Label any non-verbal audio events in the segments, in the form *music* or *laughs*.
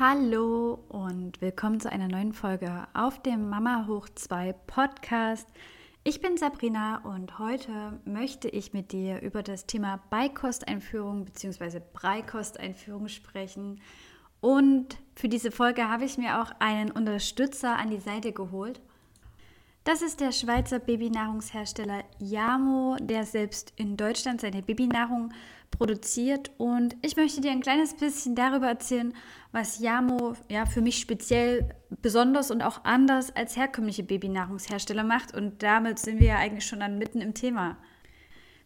Hallo und willkommen zu einer neuen Folge auf dem Mama Hoch 2 Podcast. Ich bin Sabrina und heute möchte ich mit dir über das Thema Beikosteinführung bzw. Breikosteinführung sprechen. Und für diese Folge habe ich mir auch einen Unterstützer an die Seite geholt. Das ist der Schweizer Babynahrungshersteller Yamo, der selbst in Deutschland seine Babynahrung produziert. Und ich möchte dir ein kleines bisschen darüber erzählen, was Yamo ja für mich speziell besonders und auch anders als herkömmliche Babynahrungshersteller macht. Und damit sind wir ja eigentlich schon dann mitten im Thema.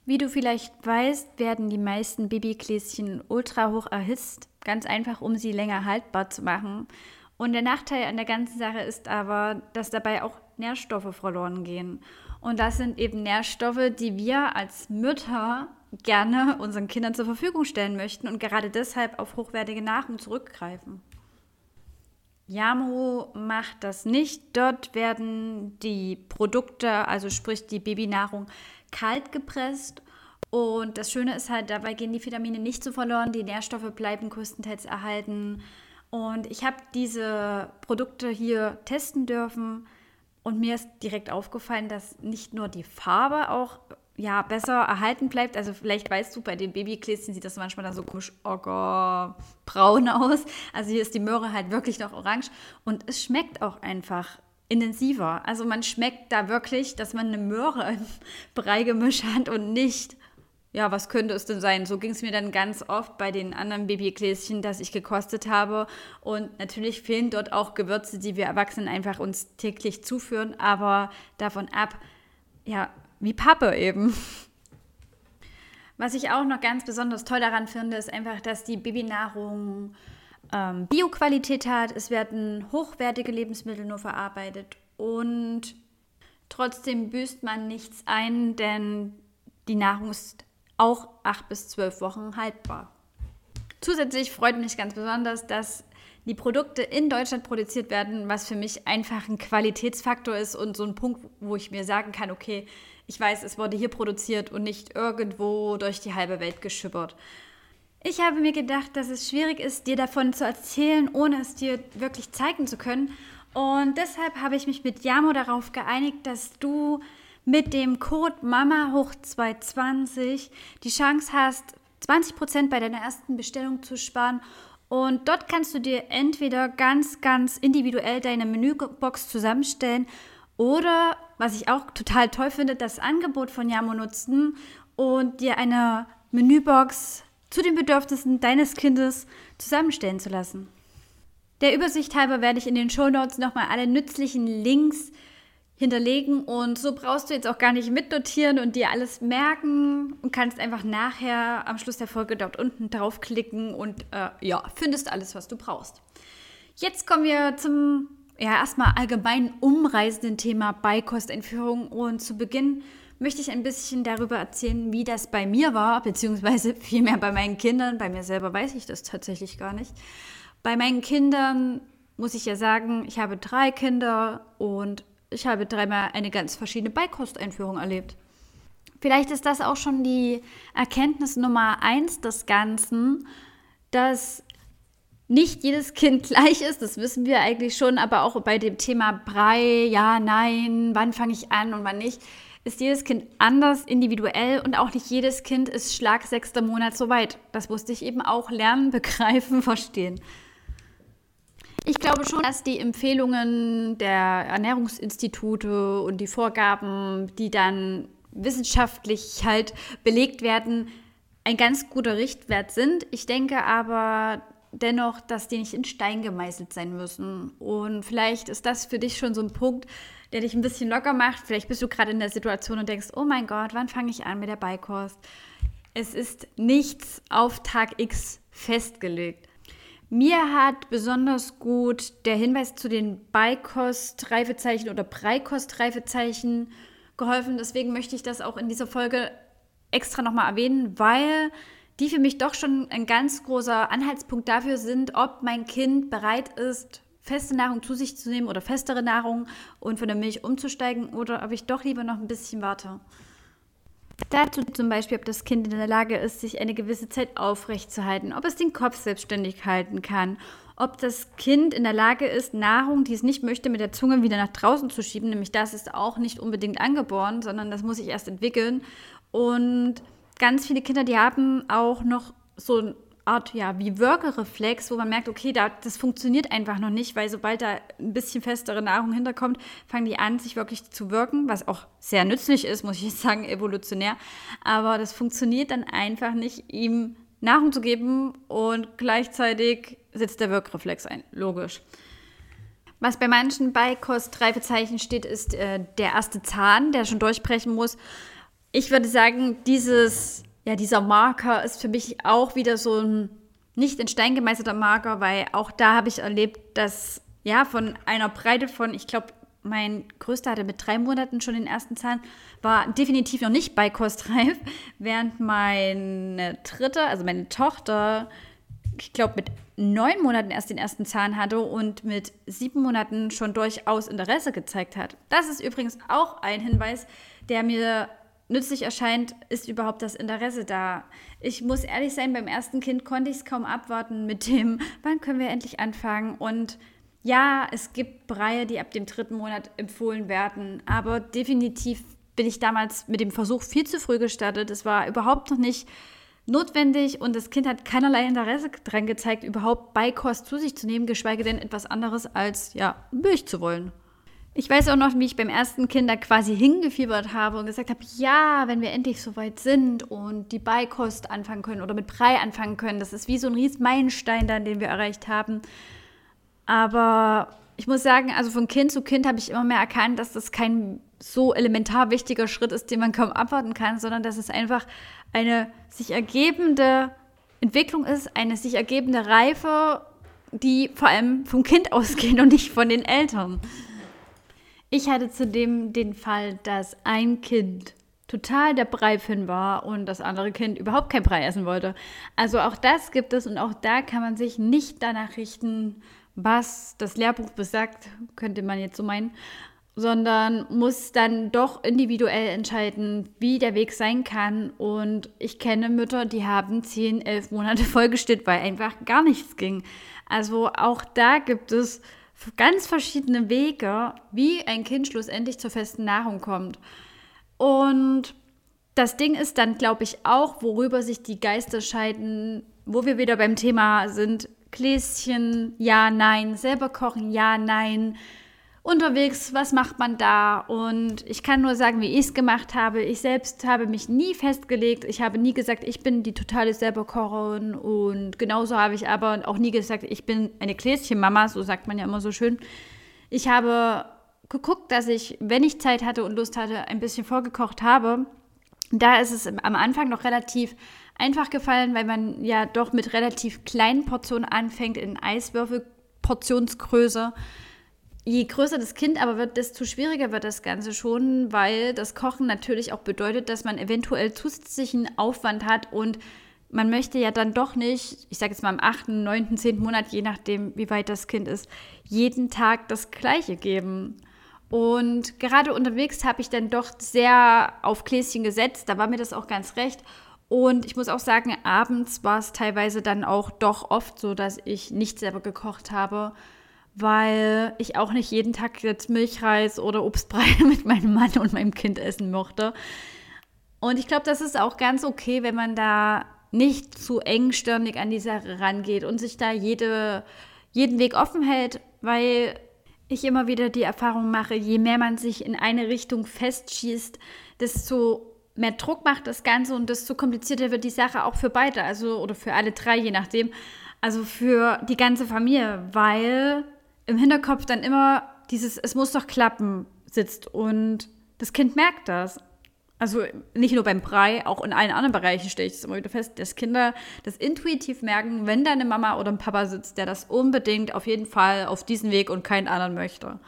Wie du vielleicht weißt, werden die meisten Babygläschen ultra hoch erhitzt, ganz einfach, um sie länger haltbar zu machen. Und der Nachteil an der ganzen Sache ist aber, dass dabei auch Nährstoffe verloren gehen. Und das sind eben Nährstoffe, die wir als Mütter gerne unseren Kindern zur Verfügung stellen möchten und gerade deshalb auf hochwertige Nahrung zurückgreifen. Yamo macht das nicht. Dort werden die Produkte, also sprich die Babynahrung, kalt gepresst. Und das Schöne ist halt, dabei gehen die Vitamine nicht so verloren, die Nährstoffe bleiben größtenteils erhalten. Und ich habe diese Produkte hier testen dürfen und mir ist direkt aufgefallen, dass nicht nur die Farbe auch ja, besser erhalten bleibt. Also vielleicht weißt du, bei den Babygläschen sieht das manchmal dann so komisch braun aus. Also hier ist die Möhre halt wirklich noch orange und es schmeckt auch einfach intensiver. Also man schmeckt da wirklich, dass man eine Möhre im Breigemisch hat und nicht, ja, was könnte es denn sein? So ging es mir dann ganz oft bei den anderen Babygläschen, das ich gekostet habe. Und natürlich fehlen dort auch Gewürze, die wir Erwachsenen einfach uns täglich zuführen, aber davon ab, ja, wie Pappe eben. *laughs* Was ich auch noch ganz besonders toll daran finde, ist einfach, dass die Babynahrung ähm, Bioqualität hat. Es werden hochwertige Lebensmittel nur verarbeitet und trotzdem büßt man nichts ein, denn die Nahrung ist auch acht bis zwölf Wochen haltbar. Zusätzlich freut mich ganz besonders, dass die Produkte in Deutschland produziert werden, was für mich einfach ein Qualitätsfaktor ist und so ein Punkt, wo ich mir sagen kann, okay, ich weiß, es wurde hier produziert und nicht irgendwo durch die halbe Welt geschippert. Ich habe mir gedacht, dass es schwierig ist, dir davon zu erzählen, ohne es dir wirklich zeigen zu können. Und deshalb habe ich mich mit Yamo darauf geeinigt, dass du mit dem Code Mama hoch 220 die Chance hast, 20% bei deiner ersten Bestellung zu sparen. Und dort kannst du dir entweder ganz, ganz individuell deine Menübox zusammenstellen oder, was ich auch total toll finde, das Angebot von Yamo nutzen und dir eine Menübox zu den Bedürfnissen deines Kindes zusammenstellen zu lassen. Der Übersicht halber werde ich in den Show Notes nochmal alle nützlichen Links hinterlegen und so brauchst du jetzt auch gar nicht mitnotieren und dir alles merken und kannst einfach nachher am Schluss der Folge dort unten draufklicken und äh, ja, findest alles, was du brauchst. Jetzt kommen wir zum ja, erstmal allgemein umreisenden Thema Beikostentführung. Und zu Beginn möchte ich ein bisschen darüber erzählen, wie das bei mir war, beziehungsweise *laughs* vielmehr bei meinen Kindern. Bei mir selber weiß ich das tatsächlich gar nicht. Bei meinen Kindern muss ich ja sagen, ich habe drei Kinder und ich habe dreimal eine ganz verschiedene Beikosteinführung erlebt. Vielleicht ist das auch schon die Erkenntnis Nummer eins des Ganzen, dass nicht jedes Kind *laughs* gleich ist, das wissen wir eigentlich schon, aber auch bei dem Thema Brei, ja, nein, wann fange ich an und wann nicht, ist jedes Kind anders, individuell und auch nicht jedes Kind ist Schlag sechster Monat so weit. Das musste ich eben auch lernen, begreifen, *laughs* verstehen. Ich glaube schon, dass die Empfehlungen der Ernährungsinstitute und die Vorgaben, die dann wissenschaftlich halt belegt werden, ein ganz guter Richtwert sind. Ich denke aber, dennoch, dass die nicht in Stein gemeißelt sein müssen. Und vielleicht ist das für dich schon so ein Punkt, der dich ein bisschen locker macht. Vielleicht bist du gerade in der Situation und denkst, oh mein Gott, wann fange ich an mit der Beikost? Es ist nichts auf Tag X festgelegt. Mir hat besonders gut der Hinweis zu den Beikost-Reifezeichen oder Breikost-Reifezeichen geholfen. Deswegen möchte ich das auch in dieser Folge extra nochmal erwähnen, weil die für mich doch schon ein ganz großer Anhaltspunkt dafür sind, ob mein Kind bereit ist, feste Nahrung zu sich zu nehmen oder festere Nahrung und von der Milch umzusteigen oder ob ich doch lieber noch ein bisschen warte. Dazu zum Beispiel, ob das Kind in der Lage ist, sich eine gewisse Zeit aufrechtzuerhalten, ob es den Kopf selbstständig halten kann, ob das Kind in der Lage ist, Nahrung, die es nicht möchte, mit der Zunge wieder nach draußen zu schieben. Nämlich das ist auch nicht unbedingt angeboren, sondern das muss sich erst entwickeln. Und ganz viele Kinder, die haben auch noch so Art, ja, wie Würgereflex, wo man merkt, okay, da, das funktioniert einfach noch nicht, weil sobald da ein bisschen festere Nahrung hinterkommt, fangen die an, sich wirklich zu wirken, was auch sehr nützlich ist, muss ich sagen, evolutionär. Aber das funktioniert dann einfach nicht, ihm Nahrung zu geben und gleichzeitig setzt der Wirkreflex ein. Logisch. Was bei manchen Beikostreifezeichen steht, ist äh, der erste Zahn, der schon durchbrechen muss. Ich würde sagen, dieses ja, dieser Marker ist für mich auch wieder so ein nicht in Stein gemeißelter Marker, weil auch da habe ich erlebt, dass ja von einer Breite von, ich glaube, mein größter hatte mit drei Monaten schon den ersten Zahn, war definitiv noch nicht beikostreif, *laughs* während meine dritte, also meine Tochter, ich glaube, mit neun Monaten erst den ersten Zahn hatte und mit sieben Monaten schon durchaus Interesse gezeigt hat. Das ist übrigens auch ein Hinweis, der mir nützlich erscheint, ist überhaupt das Interesse da. Ich muss ehrlich sein, beim ersten Kind konnte ich es kaum abwarten mit dem, *laughs* wann können wir endlich anfangen? Und ja, es gibt Breie, die ab dem dritten Monat empfohlen werden, aber definitiv bin ich damals mit dem Versuch viel zu früh gestartet. Es war überhaupt noch nicht notwendig und das Kind hat keinerlei Interesse daran gezeigt, überhaupt Beikost zu sich zu nehmen, geschweige denn etwas anderes als ja, Milch zu wollen. Ich weiß auch noch, wie ich beim ersten Kind da quasi hingefiebert habe und gesagt habe, ja, wenn wir endlich so weit sind und die Beikost anfangen können oder mit Brei anfangen können, das ist wie so ein riesen Meilenstein dann, den wir erreicht haben. Aber ich muss sagen, also von Kind zu Kind habe ich immer mehr erkannt, dass das kein so elementar wichtiger Schritt ist, den man kaum abwarten kann, sondern dass es einfach eine sich ergebende Entwicklung ist, eine sich ergebende Reife, die vor allem vom Kind *laughs* ausgeht und nicht von den Eltern. Ich hatte zudem den Fall, dass ein Kind total der Breifin war und das andere Kind überhaupt kein Brei essen wollte. Also auch das gibt es und auch da kann man sich nicht danach richten, was das Lehrbuch besagt, könnte man jetzt so meinen, sondern muss dann doch individuell entscheiden, wie der Weg sein kann. Und ich kenne Mütter, die haben zehn, elf Monate *laughs* vollgestillt, weil einfach gar nichts ging. Also auch da gibt es ganz verschiedene Wege, wie ein Kind schlussendlich zur festen Nahrung kommt. Und das Ding ist dann, glaube ich, auch, worüber sich die Geister scheiden, wo wir wieder beim Thema sind. Gläschen, ja, nein, selber kochen, ja, nein, unterwegs, was macht man da? Und ich kann nur sagen, wie ich es gemacht habe. Ich selbst habe mich nie festgelegt. Ich habe nie gesagt, ich bin die totale Selberkocherin. Und genauso habe ich aber auch nie gesagt, ich bin eine Gläschenmama, so sagt man ja immer so schön. Ich habe geguckt, dass ich, wenn ich Zeit hatte und Lust hatte, ein bisschen vorgekocht habe. Da ist es am Anfang noch relativ einfach gefallen, weil man ja doch mit relativ kleinen Portionen anfängt, in Eiswürfelportionsgröße. Je größer das Kind aber wird, desto schwieriger wird das Ganze schon, weil das Kochen natürlich auch bedeutet, dass man eventuell zusätzlichen Aufwand hat und man möchte ja dann doch nicht, ich sage jetzt mal im 8., 9., 10. Monat, je nachdem, wie weit das Kind ist, jeden Tag das Gleiche geben. Und gerade unterwegs habe ich dann doch sehr auf Gläschen gesetzt, da war mir das auch ganz recht. Und ich muss auch sagen, abends war es teilweise dann auch doch oft so, dass ich nicht selber gekocht habe, weil ich auch nicht jeden Tag jetzt Milchreis oder Obstbrei *laughs* mit meinem Mann und meinem Kind essen mochte. Und ich glaube, das ist auch ganz okay, wenn man da nicht zu engstirnig an die Sache rangeht und sich da jede, jeden Weg offen hält, weil ich immer wieder die Erfahrung mache, je mehr man sich in eine Richtung festschießt, desto mehr Druck macht das Ganze und desto komplizierter wird die Sache auch für beide, also oder für alle drei, je nachdem. Also für die ganze Familie, weil im Hinterkopf dann immer dieses, es muss doch klappen, sitzt. Und das Kind merkt das. Also nicht nur beim Brei, auch in allen anderen Bereichen stelle ich das immer wieder fest, dass Kinder das intuitiv merken, wenn da eine Mama oder ein Papa sitzt, der das unbedingt auf jeden Fall auf diesen Weg und keinen anderen möchte.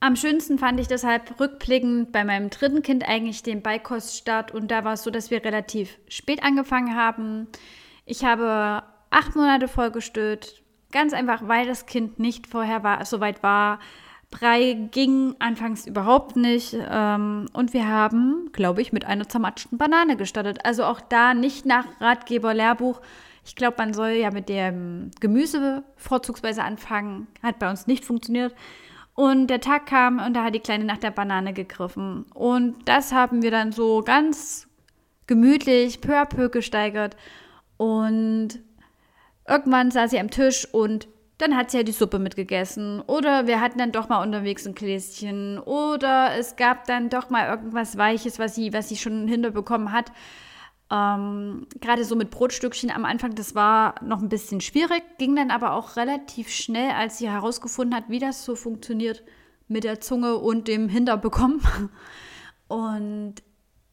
Am schönsten fand ich deshalb rückblickend bei meinem dritten Kind eigentlich den Beikoststart und da war es so, dass wir relativ spät angefangen haben. Ich habe acht Monate vollgestillt, Ganz einfach, weil das Kind nicht vorher war, so weit war, Brei ging anfangs überhaupt nicht. Ähm, und wir haben, glaube ich, mit einer zermatschten Banane gestartet. Also auch da nicht nach Ratgeber, Lehrbuch. Ich glaube, man soll ja mit dem Gemüse vorzugsweise anfangen. Hat bei uns nicht funktioniert. Und der Tag kam und da hat die Kleine nach der Banane gegriffen. Und das haben wir dann so ganz gemütlich, peu à peu gesteigert. Und irgendwann saß sie am Tisch und dann hat sie ja die Suppe mitgegessen. Oder wir hatten dann doch mal unterwegs ein Gläschen. Oder es gab dann doch mal irgendwas Weiches, was sie, was sie schon hinterbekommen hat. Ähm, Gerade so mit Brotstückchen am Anfang, das war noch ein bisschen schwierig, ging dann aber auch relativ schnell, als sie herausgefunden hat, wie das so funktioniert mit der Zunge und dem Hinterbekommen. *laughs* Und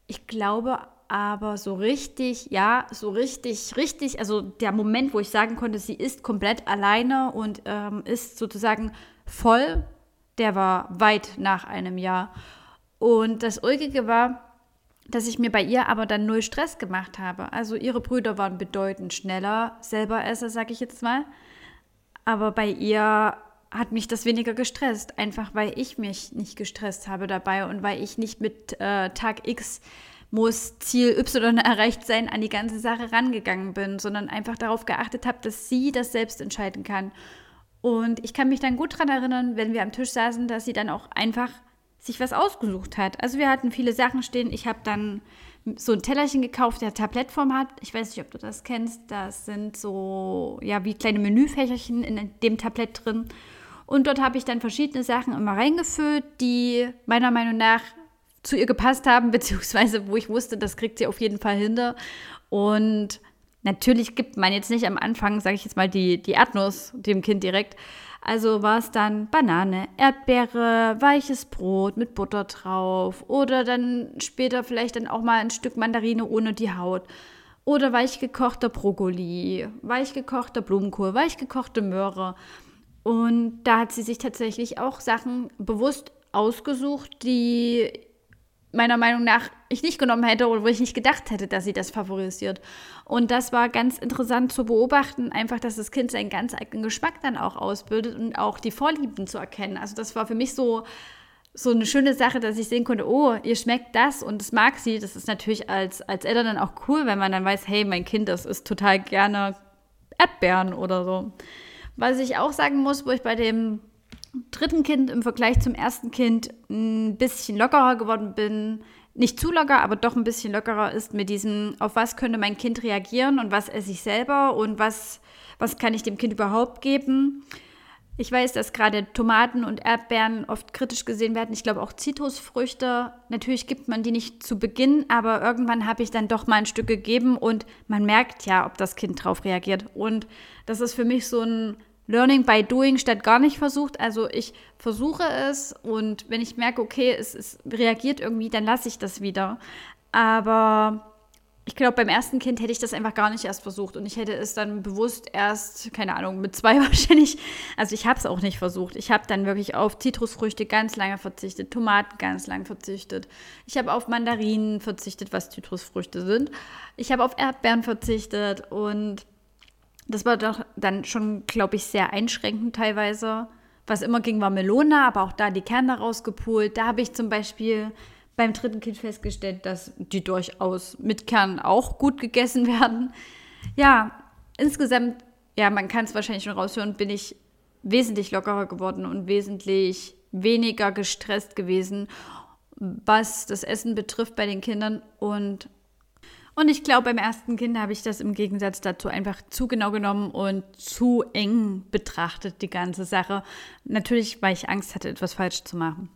ich glaube aber so richtig, ja, so richtig, richtig, also der Moment, wo ich sagen konnte, sie ist komplett alleine und ähm, ist sozusagen voll, der war weit nach einem Jahr. Und das Ulkige war, dass ich mir bei ihr aber dann null Stress gemacht habe. Also ihre Brüder waren bedeutend schneller, selber Esser, sag ich jetzt mal. Aber bei ihr hat mich das weniger gestresst, einfach weil ich mich nicht gestresst habe dabei und weil ich nicht mit äh, Tag X muss Ziel Y erreicht sein, an die ganze Sache rangegangen bin, sondern einfach darauf geachtet habe, dass sie das selbst entscheiden kann. Und ich kann mich dann gut daran erinnern, wenn wir am Tisch saßen, dass sie dann auch einfach sich was ausgesucht hat. Also wir hatten viele Sachen stehen. Ich habe dann so ein Tellerchen gekauft, der Tablettform hat. Ich weiß nicht, ob du das kennst. Das sind so, ja, wie kleine Menüfächerchen in dem Tablett drin. Und dort habe ich dann verschiedene Sachen immer reingefüllt, die meiner Meinung nach zu ihr gepasst haben, *laughs* beziehungsweise wo ich wusste, das kriegt sie auf jeden Fall hinter. Und natürlich gibt man jetzt nicht am Anfang, sage ich jetzt mal, die, die Erdnuss dem Kind direkt. Also war es dann Banane, Erdbeere, weiches Brot mit Butter drauf oder dann später vielleicht dann auch mal ein Stück Mandarine ohne die Haut. Oder weich gekochter Brokkoli, weich gekochter Blumenkohl, weich gekochte Möhre. Und da hat sie sich tatsächlich auch Sachen bewusst ausgesucht, die meiner Meinung nach ich nicht genommen hätte oder wo ich nicht gedacht hätte, dass sie das favorisiert. Und das war ganz interessant zu beobachten, einfach, dass das Kind seinen ganz eigenen Geschmack dann auch ausbildet und auch die Vorlieben zu erkennen. Also das war für mich so so eine schöne Sache, dass ich sehen konnte, oh, ihr schmeckt das und das mag sie. Das ist natürlich als, als Eltern dann auch cool, wenn man dann weiß, hey, mein Kind, das isst total gerne Erdbeeren oder so. Was ich auch sagen muss, wo ich bei dem dritten Kind im Vergleich zum ersten Kind ein bisschen lockerer geworden bin. Nicht zu locker, aber doch ein bisschen lockerer ist mit diesem, auf was könnte mein Kind reagieren und was esse ich selber und was, was kann ich dem Kind überhaupt geben. Ich weiß, dass gerade Tomaten und Erdbeeren oft kritisch gesehen werden. Ich glaube auch Zitrusfrüchte. Natürlich gibt man die nicht zu Beginn, aber irgendwann habe ich dann doch mal ein Stück gegeben und man merkt ja, ob das Kind drauf reagiert. Und das ist für mich so ein Learning by Doing statt gar nicht versucht. Also ich versuche es und wenn ich merke, okay, es, es reagiert irgendwie, dann lasse ich das wieder. Aber ich glaube, beim ersten Kind hätte ich das einfach gar nicht erst versucht und ich hätte es dann bewusst erst, keine Ahnung, mit zwei *laughs* wahrscheinlich. Also ich habe es auch nicht versucht. Ich habe dann wirklich auf Zitrusfrüchte ganz lange verzichtet, Tomaten ganz lang verzichtet. Ich habe auf Mandarinen verzichtet, was Zitrusfrüchte sind. Ich habe auf Erdbeeren verzichtet und das war doch dann schon, glaube ich, sehr einschränkend teilweise. Was immer ging, war Melone, aber auch da die Kerne rausgepult. Da habe ich zum Beispiel beim dritten Kind festgestellt, dass die durchaus mit Kern auch gut gegessen *laughs* werden. Ja, insgesamt, ja, man kann es wahrscheinlich schon raushören, bin ich wesentlich lockerer geworden und wesentlich weniger gestresst gewesen, was das Essen betrifft bei den Kindern. Und und ich glaube, beim ersten Kind habe ich das im Gegensatz dazu einfach zu genau genommen und zu eng betrachtet, die ganze Sache. Natürlich, weil ich Angst hatte, etwas falsch zu machen.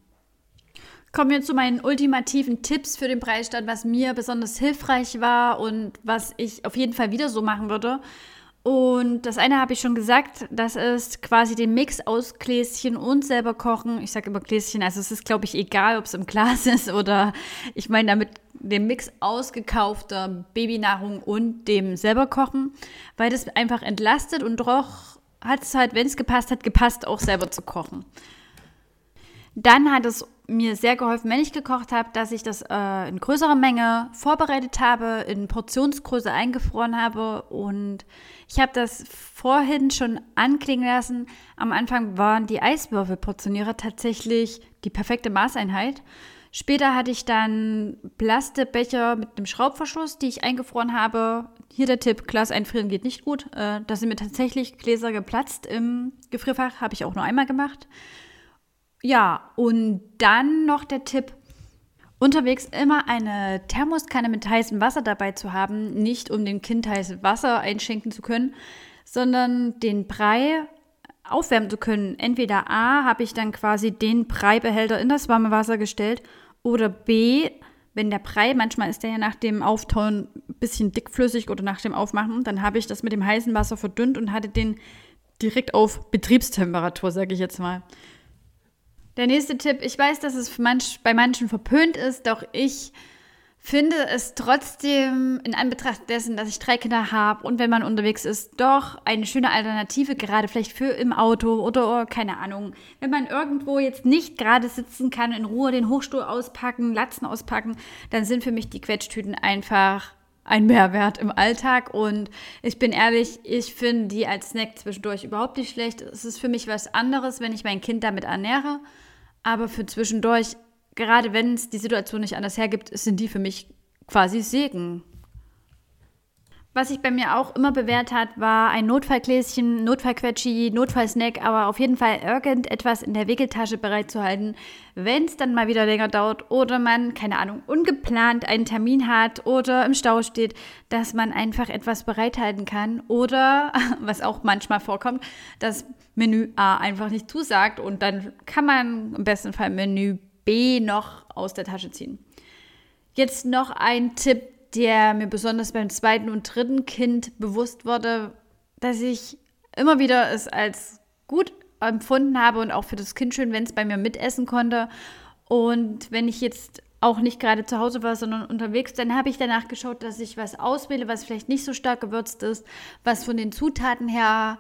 Kommen wir zu meinen ultimativen Tipps für den Preisstand, was mir besonders hilfreich war und was ich auf jeden Fall wieder so machen würde. Und das eine habe ich schon gesagt, das ist quasi den Mix aus Gläschen und selber kochen. Ich sage immer Gläschen, also es ist, glaube ich, egal, ob es im Glas *laughs* ist oder ich meine damit den Mix aus gekaufter Babynahrung und dem selber kochen, weil das einfach entlastet und doch hat es halt, wenn es gepasst hat, gepasst, auch selber zu kochen. Dann hat es mir sehr geholfen, wenn ich gekocht habe, dass ich das äh, in größerer Menge vorbereitet habe, in Portionsgröße eingefroren habe und ich habe das vorhin schon anklingen lassen. Am Anfang waren die Eiswürfelportionierer tatsächlich die perfekte Maßeinheit. Später hatte ich dann Plastikbecher mit einem Schraubverschluss, die ich eingefroren habe. Hier der Tipp, Glas einfrieren geht nicht gut. Äh, da sind mir tatsächlich Gläser geplatzt im Gefrierfach, habe ich auch nur einmal gemacht. Ja, und dann noch der Tipp, unterwegs immer eine Thermoskanne mit heißem Wasser dabei zu haben, nicht um dem Kind heißes Wasser einschenken zu können, sondern den Brei aufwärmen zu können. Entweder A, habe ich dann quasi den Breibehälter in das warme Wasser gestellt oder B, wenn der Brei, manchmal ist der ja nach dem Auftauen ein bisschen dickflüssig oder nach dem Aufmachen, dann habe ich das mit dem heißen Wasser verdünnt und hatte den direkt auf Betriebstemperatur, sage ich jetzt mal. Der nächste Tipp, ich weiß, dass es manch, bei manchen verpönt ist, doch ich finde es trotzdem in Anbetracht dessen, dass ich drei Kinder habe und wenn man unterwegs ist, doch eine schöne Alternative, gerade vielleicht für im Auto oder keine Ahnung. Wenn man irgendwo jetzt nicht gerade sitzen kann, in Ruhe den Hochstuhl auspacken, Latzen auspacken, dann sind für mich die Quetschtüten einfach ein Mehrwert im Alltag. Und ich bin ehrlich, ich finde die als Snack zwischendurch überhaupt nicht schlecht. Es ist für mich was anderes, wenn ich mein Kind damit ernähre. Aber für zwischendurch, gerade wenn es die Situation nicht anders hergibt, sind die für mich quasi Segen. Was sich bei mir auch immer bewährt hat, war ein Notfallgläschen, Notfallquetschi, Notfallsnack, aber auf jeden Fall irgendetwas in der Wickeltasche bereitzuhalten, wenn es dann mal wieder länger dauert oder man, keine Ahnung, ungeplant einen Termin hat oder im Stau steht, dass man einfach etwas bereithalten kann oder, *laughs* was auch manchmal vorkommt, das Menü A einfach nicht zusagt und dann kann man im besten Fall Menü B noch aus der Tasche ziehen. Jetzt noch ein Tipp, der mir besonders beim zweiten und dritten Kind bewusst wurde, dass ich immer wieder es als gut empfunden habe und auch für das Kind schön, wenn es bei mir mitessen konnte. Und wenn ich jetzt auch nicht gerade zu Hause war, sondern unterwegs, dann habe ich danach geschaut, dass ich was auswähle, was vielleicht nicht so stark gewürzt ist, was von den Zutaten her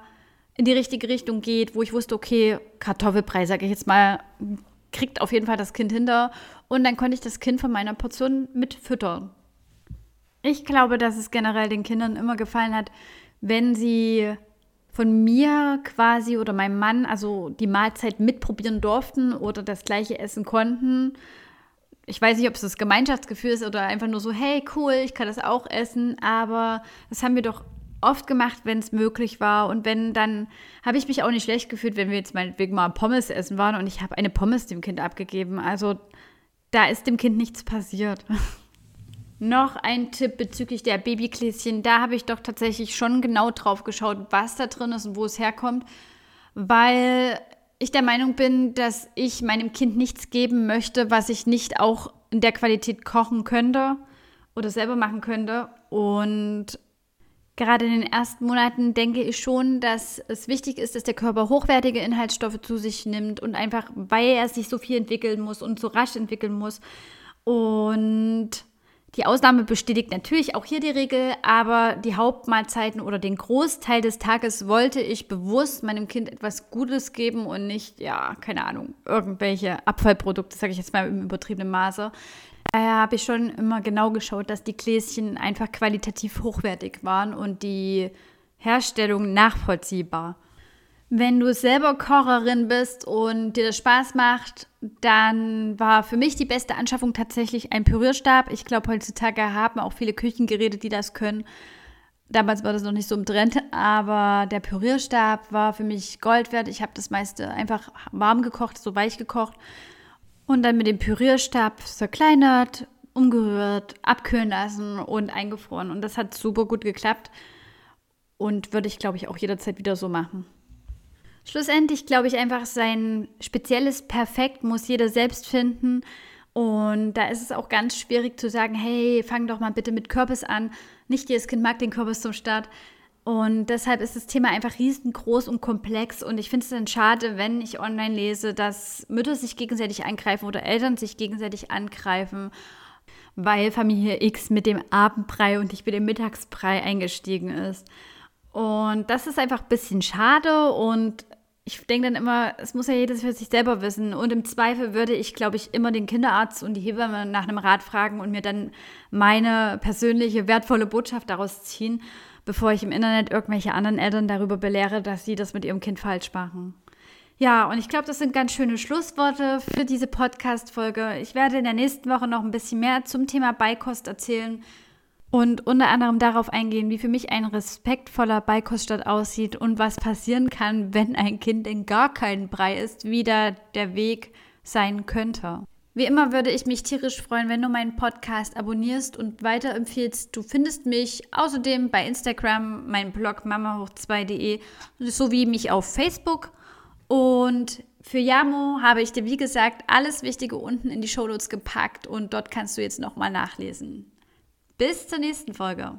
in die richtige Richtung geht, wo ich wusste, okay, Kartoffelbrei, sage ich jetzt mal, kriegt auf jeden Fall das Kind hinter. Und dann konnte ich das Kind von meiner Portion mit füttern. Ich glaube, dass es generell den Kindern immer gefallen hat, wenn sie von mir quasi oder meinem Mann also die Mahlzeit mitprobieren durften oder das gleiche essen konnten. Ich weiß nicht, ob es das Gemeinschaftsgefühl ist oder einfach nur so, hey, cool, ich kann das auch essen, aber das haben wir doch oft gemacht, wenn es möglich war. Und wenn, dann habe ich mich auch nicht schlecht gefühlt, wenn wir jetzt meinetwegen mal Pommes essen waren und ich habe eine Pommes dem Kind abgegeben. Also da ist dem Kind nichts passiert. *laughs* Noch ein Tipp bezüglich der Babygläschen. Da habe ich doch tatsächlich schon genau drauf geschaut, was da drin ist und wo es herkommt, weil ich der Meinung bin, dass ich meinem Kind nichts geben möchte, was ich nicht auch in der Qualität kochen könnte oder selber machen könnte. Und gerade in den ersten Monaten denke ich schon, dass es wichtig ist, dass der Körper hochwertige Inhaltsstoffe zu sich nimmt und einfach, weil er sich so viel entwickeln muss und so rasch entwickeln muss. Und die Ausnahme bestätigt natürlich auch hier die Regel, aber die Hauptmahlzeiten oder den Großteil des Tages wollte ich bewusst meinem Kind etwas Gutes geben und nicht, ja, keine Ahnung, irgendwelche Abfallprodukte, sage ich jetzt mal im übertriebenen Maße. Daher habe ich schon immer genau geschaut, dass die Gläschen einfach qualitativ hochwertig waren und die Herstellung nachvollziehbar. Wenn du selber Kocherin bist und dir das Spaß macht, dann war für mich die beste Anschaffung tatsächlich ein Pürierstab. Ich glaube, heutzutage haben auch viele Küchengeräte, die das können. Damals war das noch nicht so im Trend, aber der Pürierstab war für mich Gold wert. Ich habe das meiste einfach warm gekocht, so weich gekocht und dann mit dem Pürierstab zerkleinert, umgerührt, abkühlen lassen und eingefroren. Und das hat super gut geklappt und würde ich, glaube ich, auch jederzeit wieder so machen. Schlussendlich glaube ich einfach, sein spezielles Perfekt muss jeder selbst finden. Und da ist es auch ganz schwierig zu sagen, hey, fang doch mal bitte mit Kürbis an. Nicht jedes Kind mag den Kürbis zum Start. Und deshalb ist das Thema einfach riesengroß und komplex. Und ich finde es dann schade, wenn ich online lese, dass Mütter sich gegenseitig angreifen oder Eltern sich gegenseitig angreifen, weil Familie X mit dem Abendbrei und nicht mit dem Mittagsbrei eingestiegen ist. Und das ist einfach ein bisschen schade und ich denke dann immer, es muss ja jedes für sich selber wissen. Und im Zweifel würde ich, glaube ich, immer den Kinderarzt und die Hebamme nach einem Rat fragen und mir dann meine persönliche, wertvolle Botschaft daraus ziehen, bevor ich im Internet irgendwelche anderen Eltern darüber belehre, dass sie das mit ihrem Kind falsch machen. Ja, und ich glaube, das sind ganz schöne Schlussworte für diese Podcast-Folge. Ich werde in der nächsten Woche noch ein bisschen mehr zum Thema Beikost erzählen und unter anderem darauf eingehen, wie für mich ein respektvoller Beikoststart aussieht und was passieren kann, wenn ein Kind in gar keinen Brei ist, wie da der Weg sein könnte. Wie immer würde ich mich tierisch freuen, wenn du meinen Podcast abonnierst und weiterempfiehlst. Du findest mich außerdem bei Instagram, meinen Blog mamahoch2.de sowie mich auf Facebook. Und für Yamo habe ich dir, wie gesagt, alles Wichtige unten in die Shownotes gepackt und dort kannst du jetzt nochmal nachlesen. Bis zur nächsten Folge.